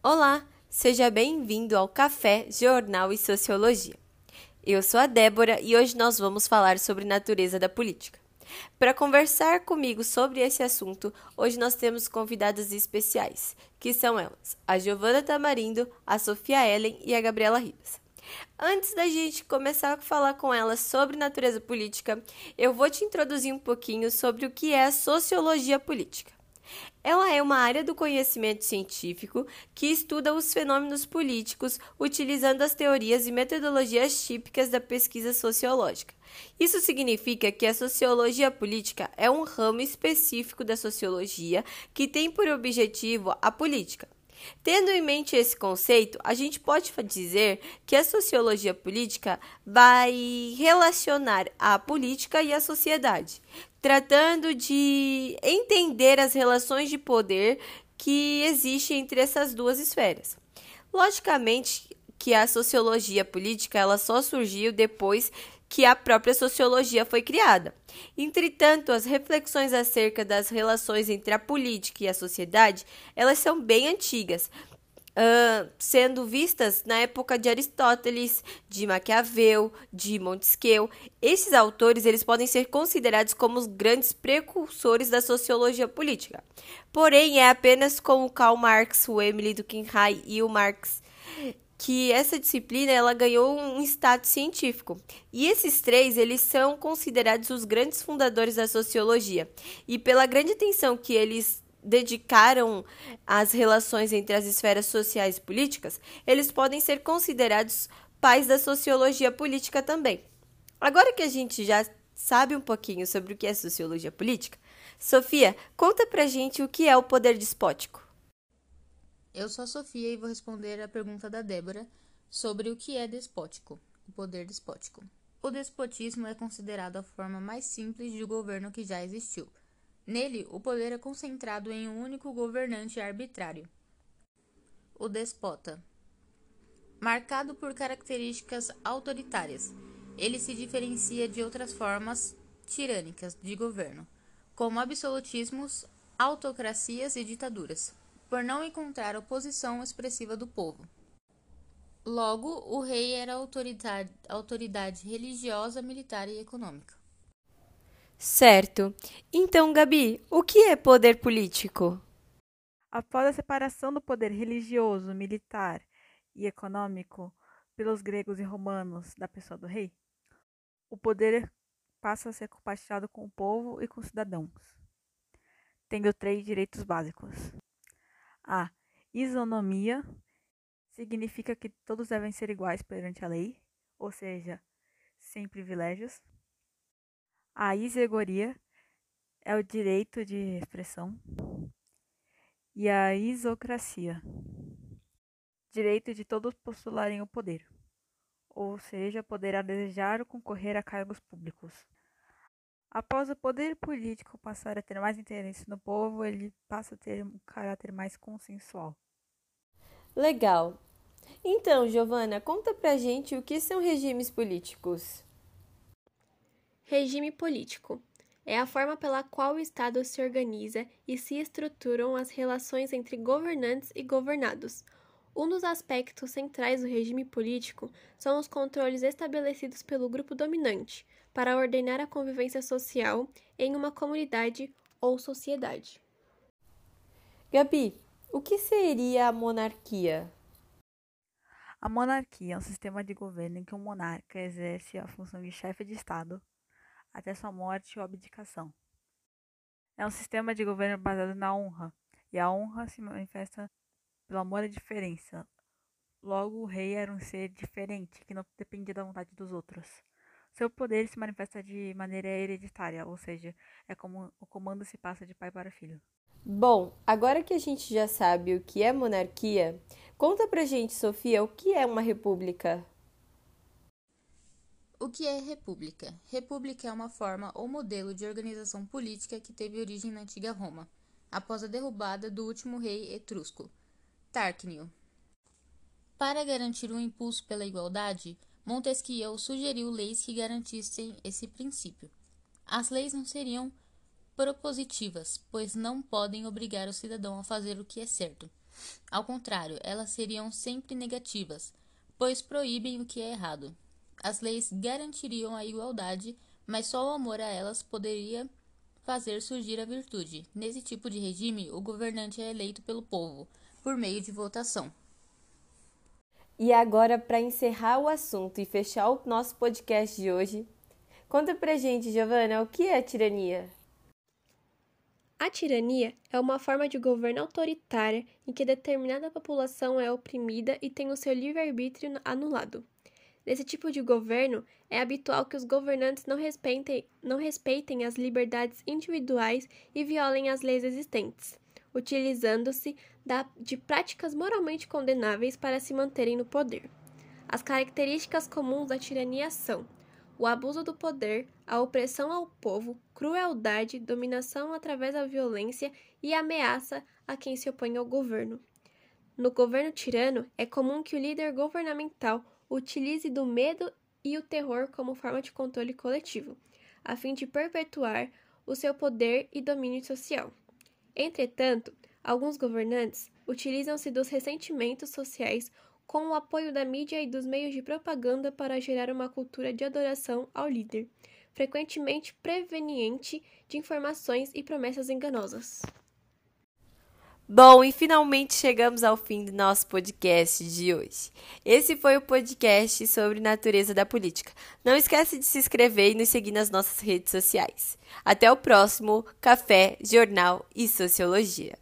Olá, seja bem-vindo ao Café Jornal e Sociologia. Eu sou a Débora e hoje nós vamos falar sobre natureza da política. Para conversar comigo sobre esse assunto, hoje nós temos convidadas especiais, que são elas, a Giovana Tamarindo, a Sofia Ellen e a Gabriela Ribas. Antes da gente começar a falar com elas sobre natureza política, eu vou te introduzir um pouquinho sobre o que é a sociologia política. Ela é uma área do conhecimento científico que estuda os fenômenos políticos utilizando as teorias e metodologias típicas da pesquisa sociológica. Isso significa que a sociologia política é um ramo específico da sociologia que tem por objetivo a política. Tendo em mente esse conceito, a gente pode dizer que a sociologia política vai relacionar a política e a sociedade, tratando de entender as relações de poder que existem entre essas duas esferas. Logicamente que a sociologia política ela só surgiu depois que a própria sociologia foi criada. Entretanto, as reflexões acerca das relações entre a política e a sociedade, elas são bem antigas, uh, sendo vistas na época de Aristóteles, de Maquiavel, de Montesquieu. Esses autores eles podem ser considerados como os grandes precursores da sociologia política. Porém, é apenas com o Karl Marx, o Emily Durkheim e o Marx que essa disciplina ela ganhou um status científico. E esses três, eles são considerados os grandes fundadores da sociologia. E pela grande atenção que eles dedicaram às relações entre as esferas sociais e políticas, eles podem ser considerados pais da sociologia política também. Agora que a gente já sabe um pouquinho sobre o que é sociologia política, Sofia, conta pra gente o que é o poder despótico. Eu sou a Sofia e vou responder a pergunta da Débora sobre o que é despótico, o poder despótico. O despotismo é considerado a forma mais simples de governo que já existiu. Nele, o poder é concentrado em um único governante arbitrário. O despota. Marcado por características autoritárias, ele se diferencia de outras formas tirânicas de governo, como absolutismos, autocracias e ditaduras por não encontrar oposição expressiva do povo. Logo, o rei era autoridade, autoridade religiosa, militar e econômica. Certo. Então, Gabi, o que é poder político? Após a separação do poder religioso, militar e econômico pelos gregos e romanos da pessoa do rei, o poder passa a ser compartilhado com o povo e com os cidadãos, tendo três direitos básicos: a isonomia significa que todos devem ser iguais perante a lei, ou seja, sem privilégios. A isegoria é o direito de expressão. E a isocracia, direito de todos postularem o poder, ou seja, poderá desejar concorrer a cargos públicos. Após o poder político passar a ter mais interesse no povo, ele passa a ter um caráter mais consensual. Legal. Então, Giovana, conta pra gente o que são regimes políticos. Regime político é a forma pela qual o Estado se organiza e se estruturam as relações entre governantes e governados. Um dos aspectos centrais do regime político são os controles estabelecidos pelo grupo dominante, para ordenar a convivência social em uma comunidade ou sociedade. Gabi, o que seria a monarquia? A monarquia é um sistema de governo em que o monarca exerce a função de chefe de Estado até sua morte ou abdicação. É um sistema de governo baseado na honra, e a honra se manifesta pelo amor à diferença. Logo, o rei era um ser diferente, que não dependia da vontade dos outros. Seu poder se manifesta de maneira hereditária, ou seja, é como o comando se passa de pai para filho. Bom, agora que a gente já sabe o que é monarquia, conta pra gente, Sofia, o que é uma república? O que é república? República é uma forma ou modelo de organização política que teve origem na antiga Roma, após a derrubada do último rei etrusco, Tarquínio. Para garantir um impulso pela igualdade, Montesquieu sugeriu leis que garantissem esse princípio. As leis não seriam propositivas, pois não podem obrigar o cidadão a fazer o que é certo, Ao contrário, elas seriam sempre negativas, pois proíbem o que é errado. As leis garantiriam a igualdade, mas só o amor a elas poderia fazer surgir a virtude. Nesse tipo de regime, o governante é eleito pelo povo, por meio de votação. E agora, para encerrar o assunto e fechar o nosso podcast de hoje, conta pra gente, Giovana, o que é tirania? A tirania é uma forma de governo autoritária em que determinada população é oprimida e tem o seu livre-arbítrio anulado. Nesse tipo de governo, é habitual que os governantes não respeitem, não respeitem as liberdades individuais e violem as leis existentes, utilizando-se de práticas moralmente condenáveis para se manterem no poder. As características comuns da tirania são o abuso do poder, a opressão ao povo, crueldade, dominação através da violência e ameaça a quem se opõe ao governo. No governo tirano, é comum que o líder governamental utilize do medo e o terror como forma de controle coletivo, a fim de perpetuar o seu poder e domínio social. Entretanto, alguns governantes utilizam-se dos ressentimentos sociais com o apoio da mídia e dos meios de propaganda para gerar uma cultura de adoração ao líder, frequentemente preveniente de informações e promessas enganosas. Bom, e finalmente chegamos ao fim do nosso podcast de hoje. Esse foi o podcast sobre natureza da política. Não esqueça de se inscrever e nos seguir nas nossas redes sociais. Até o próximo Café, Jornal e Sociologia.